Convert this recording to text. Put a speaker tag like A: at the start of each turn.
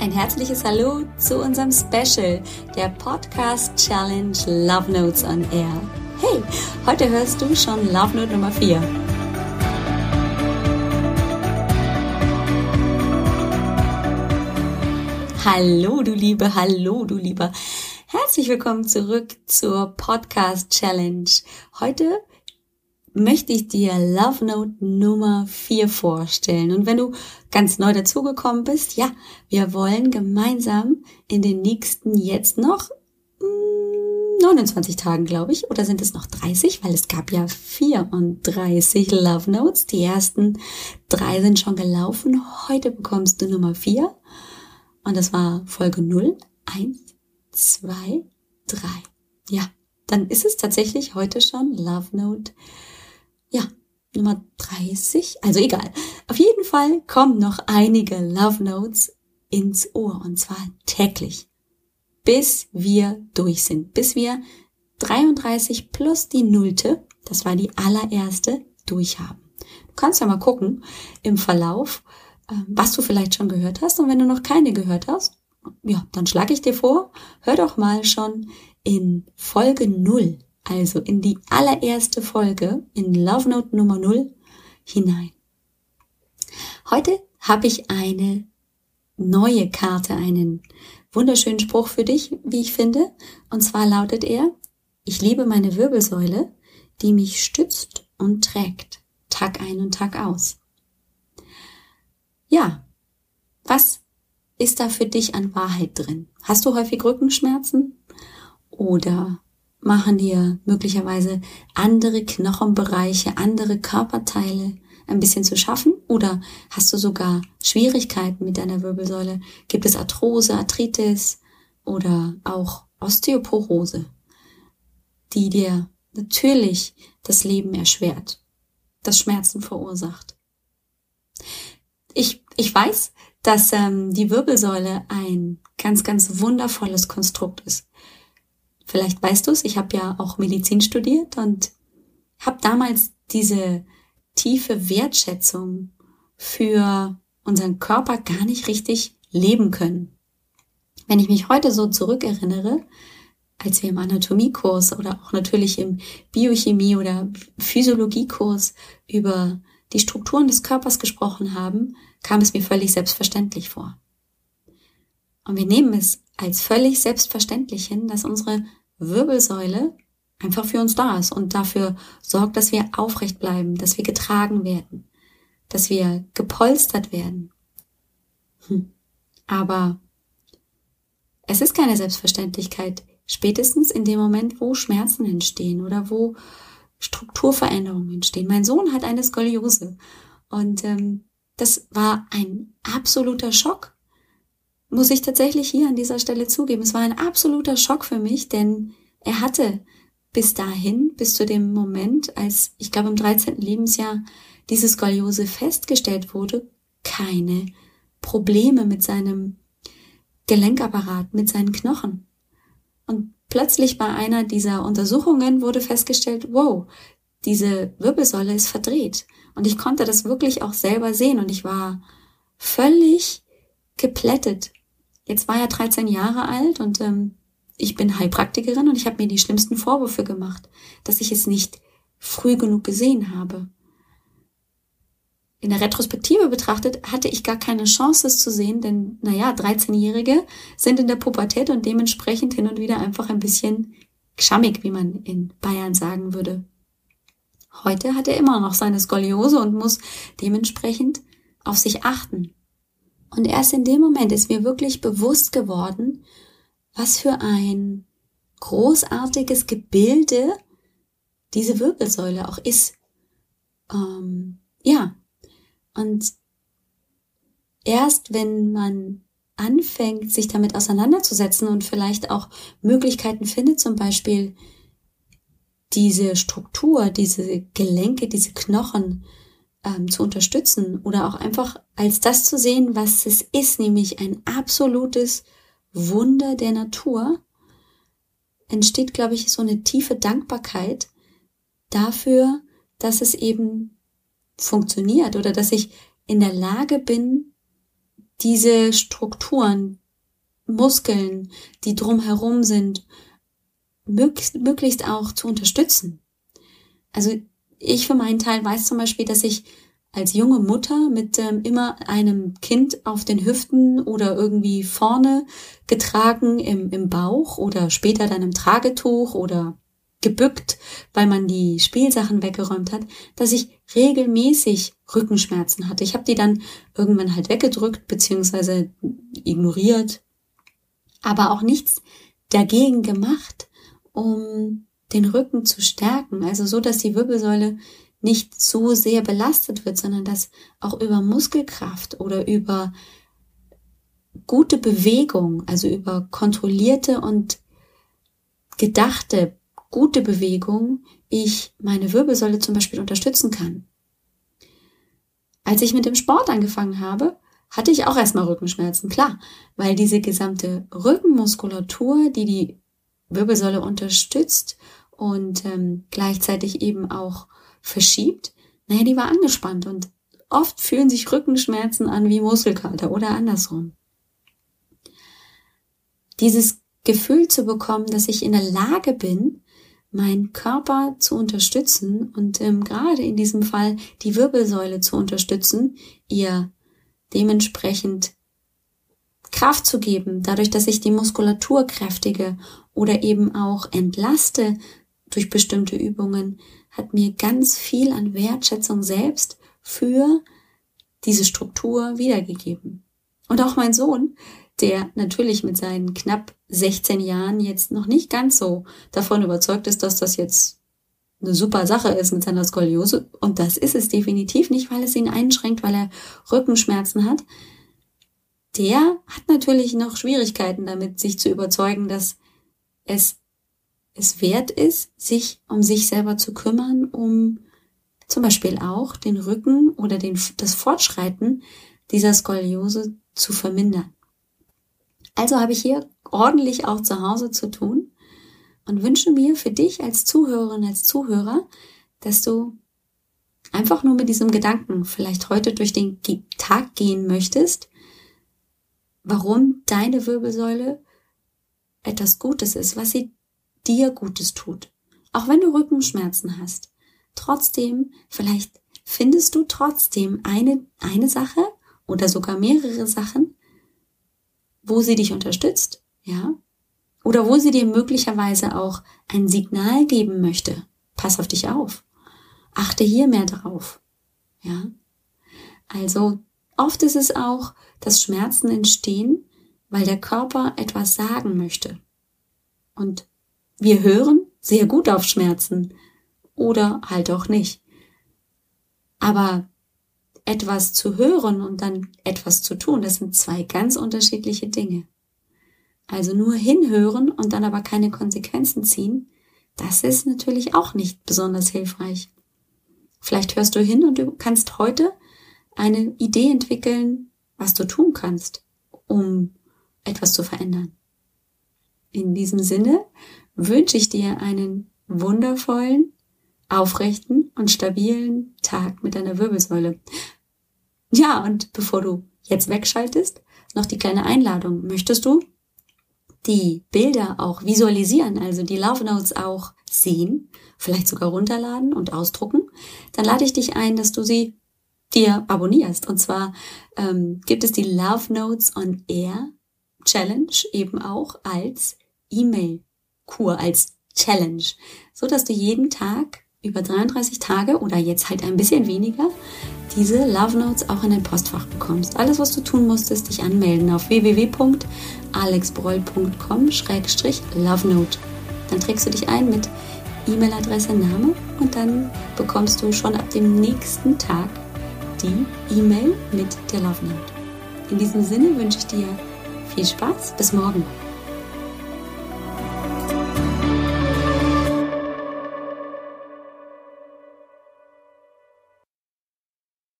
A: ein herzliches Hallo zu unserem Special, der Podcast Challenge Love Notes on Air. Hey, heute hörst du schon Love Note Nummer 4. Hallo, du Liebe, hallo, du Lieber. Herzlich willkommen zurück zur Podcast Challenge. Heute möchte ich dir Love Note Nummer 4 vorstellen. Und wenn du ganz neu dazugekommen bist, ja, wir wollen gemeinsam in den nächsten jetzt noch 29 hm, Tagen, glaube ich, oder sind es noch 30, weil es gab ja 34 Love Notes. Die ersten drei sind schon gelaufen. Heute bekommst du Nummer 4. Und das war Folge 0, 1, 2, 3. Ja, dann ist es tatsächlich heute schon Love Note Nummer 30. Also egal. Auf jeden Fall kommen noch einige Love Notes ins Ohr und zwar täglich. Bis wir durch sind. Bis wir 33 plus die Nullte, das war die allererste, durchhaben. Du kannst ja mal gucken im Verlauf, ähm, was du vielleicht schon gehört hast. Und wenn du noch keine gehört hast, ja, dann schlage ich dir vor, hör doch mal schon in Folge 0 also in die allererste Folge, in Love Note Nummer 0 hinein. Heute habe ich eine neue Karte, einen wunderschönen Spruch für dich, wie ich finde. Und zwar lautet er, ich liebe meine Wirbelsäule, die mich stützt und trägt, Tag ein und Tag aus. Ja, was ist da für dich an Wahrheit drin? Hast du häufig Rückenschmerzen? Oder machen dir möglicherweise andere Knochenbereiche, andere Körperteile ein bisschen zu schaffen? Oder hast du sogar Schwierigkeiten mit deiner Wirbelsäule? Gibt es Arthrose, Arthritis oder auch Osteoporose, die dir natürlich das Leben erschwert, das Schmerzen verursacht? Ich, ich weiß, dass ähm, die Wirbelsäule ein ganz, ganz wundervolles Konstrukt ist. Vielleicht weißt du es, ich habe ja auch Medizin studiert und habe damals diese tiefe Wertschätzung für unseren Körper gar nicht richtig leben können. Wenn ich mich heute so zurückerinnere, als wir im Anatomiekurs oder auch natürlich im Biochemie oder Physiologiekurs über die Strukturen des Körpers gesprochen haben, kam es mir völlig selbstverständlich vor. Und wir nehmen es als völlig selbstverständlich hin, dass unsere Wirbelsäule einfach für uns da ist und dafür sorgt, dass wir aufrecht bleiben, dass wir getragen werden, dass wir gepolstert werden. Hm. Aber es ist keine Selbstverständlichkeit, spätestens in dem Moment, wo Schmerzen entstehen oder wo Strukturveränderungen entstehen. Mein Sohn hat eine Skoliose und ähm, das war ein absoluter Schock muss ich tatsächlich hier an dieser Stelle zugeben. Es war ein absoluter Schock für mich, denn er hatte bis dahin, bis zu dem Moment, als ich glaube im 13. Lebensjahr diese Skoliose festgestellt wurde, keine Probleme mit seinem Gelenkapparat, mit seinen Knochen. Und plötzlich bei einer dieser Untersuchungen wurde festgestellt, wow, diese Wirbelsäule ist verdreht. Und ich konnte das wirklich auch selber sehen und ich war völlig geplättet Jetzt war er 13 Jahre alt und ähm, ich bin Heilpraktikerin und ich habe mir die schlimmsten Vorwürfe gemacht, dass ich es nicht früh genug gesehen habe. In der Retrospektive betrachtet hatte ich gar keine Chance, es zu sehen, denn, naja, 13-Jährige sind in der Pubertät und dementsprechend hin und wieder einfach ein bisschen gschammig, wie man in Bayern sagen würde. Heute hat er immer noch seine Skoliose und muss dementsprechend auf sich achten. Und erst in dem Moment ist mir wirklich bewusst geworden, was für ein großartiges Gebilde diese Wirbelsäule auch ist. Ähm, ja, und erst wenn man anfängt, sich damit auseinanderzusetzen und vielleicht auch Möglichkeiten findet, zum Beispiel diese Struktur, diese Gelenke, diese Knochen ähm, zu unterstützen oder auch einfach als das zu sehen, was es ist, nämlich ein absolutes Wunder der Natur, entsteht, glaube ich, so eine tiefe Dankbarkeit dafür, dass es eben funktioniert oder dass ich in der Lage bin, diese Strukturen, Muskeln, die drumherum sind, möglichst, möglichst auch zu unterstützen. Also ich für meinen Teil weiß zum Beispiel, dass ich als junge Mutter mit ähm, immer einem Kind auf den Hüften oder irgendwie vorne getragen im, im Bauch oder später dann im Tragetuch oder gebückt, weil man die Spielsachen weggeräumt hat, dass ich regelmäßig Rückenschmerzen hatte. Ich habe die dann irgendwann halt weggedrückt beziehungsweise ignoriert, aber auch nichts dagegen gemacht, um den Rücken zu stärken, also so, dass die Wirbelsäule nicht so sehr belastet wird, sondern dass auch über Muskelkraft oder über gute Bewegung, also über kontrollierte und gedachte gute Bewegung, ich meine Wirbelsäule zum Beispiel unterstützen kann. Als ich mit dem Sport angefangen habe, hatte ich auch erstmal Rückenschmerzen, klar, weil diese gesamte Rückenmuskulatur, die die Wirbelsäule unterstützt und ähm, gleichzeitig eben auch verschiebt, naja, die war angespannt und oft fühlen sich Rückenschmerzen an wie Muskelkater oder andersrum. Dieses Gefühl zu bekommen, dass ich in der Lage bin, meinen Körper zu unterstützen und ähm, gerade in diesem Fall die Wirbelsäule zu unterstützen, ihr dementsprechend Kraft zu geben, dadurch, dass ich die Muskulatur kräftige oder eben auch entlaste durch bestimmte Übungen, hat mir ganz viel an Wertschätzung selbst für diese Struktur wiedergegeben. Und auch mein Sohn, der natürlich mit seinen knapp 16 Jahren jetzt noch nicht ganz so davon überzeugt ist, dass das jetzt eine super Sache ist mit seiner Skoliose. Und das ist es definitiv nicht, weil es ihn einschränkt, weil er Rückenschmerzen hat. Der hat natürlich noch Schwierigkeiten damit, sich zu überzeugen, dass es es wert ist, sich um sich selber zu kümmern, um zum Beispiel auch den Rücken oder den, das Fortschreiten dieser Skoliose zu vermindern. Also habe ich hier ordentlich auch zu Hause zu tun und wünsche mir für dich als Zuhörerin, als Zuhörer, dass du einfach nur mit diesem Gedanken vielleicht heute durch den Tag gehen möchtest, warum deine Wirbelsäule etwas Gutes ist, was sie dir Gutes tut. Auch wenn du Rückenschmerzen hast. Trotzdem, vielleicht findest du trotzdem eine, eine Sache oder sogar mehrere Sachen, wo sie dich unterstützt, ja? Oder wo sie dir möglicherweise auch ein Signal geben möchte. Pass auf dich auf. Achte hier mehr drauf, ja? Also, oft ist es auch, dass Schmerzen entstehen, weil der Körper etwas sagen möchte. Und wir hören sehr gut auf Schmerzen oder halt auch nicht. Aber etwas zu hören und dann etwas zu tun, das sind zwei ganz unterschiedliche Dinge. Also nur hinhören und dann aber keine Konsequenzen ziehen, das ist natürlich auch nicht besonders hilfreich. Vielleicht hörst du hin und du kannst heute eine Idee entwickeln, was du tun kannst, um etwas zu verändern. In diesem Sinne wünsche ich dir einen wundervollen, aufrechten und stabilen Tag mit deiner Wirbelsäule. Ja, und bevor du jetzt wegschaltest, noch die kleine Einladung. Möchtest du die Bilder auch visualisieren, also die Love Notes auch sehen, vielleicht sogar runterladen und ausdrucken, dann lade ich dich ein, dass du sie dir abonnierst. Und zwar ähm, gibt es die Love Notes on Air Challenge eben auch als E-Mail Kur, als Challenge, so dass du jeden Tag über 33 Tage oder jetzt halt ein bisschen weniger diese Love Notes auch in dein Postfach bekommst. Alles, was du tun musst, ist dich anmelden auf www.alexbroll.com-love note. Dann trägst du dich ein mit E-Mail-Adresse, Name und dann bekommst du schon ab dem nächsten Tag die E-Mail mit der Love Note. In diesem Sinne wünsche ich dir viel Spaß. Bis morgen.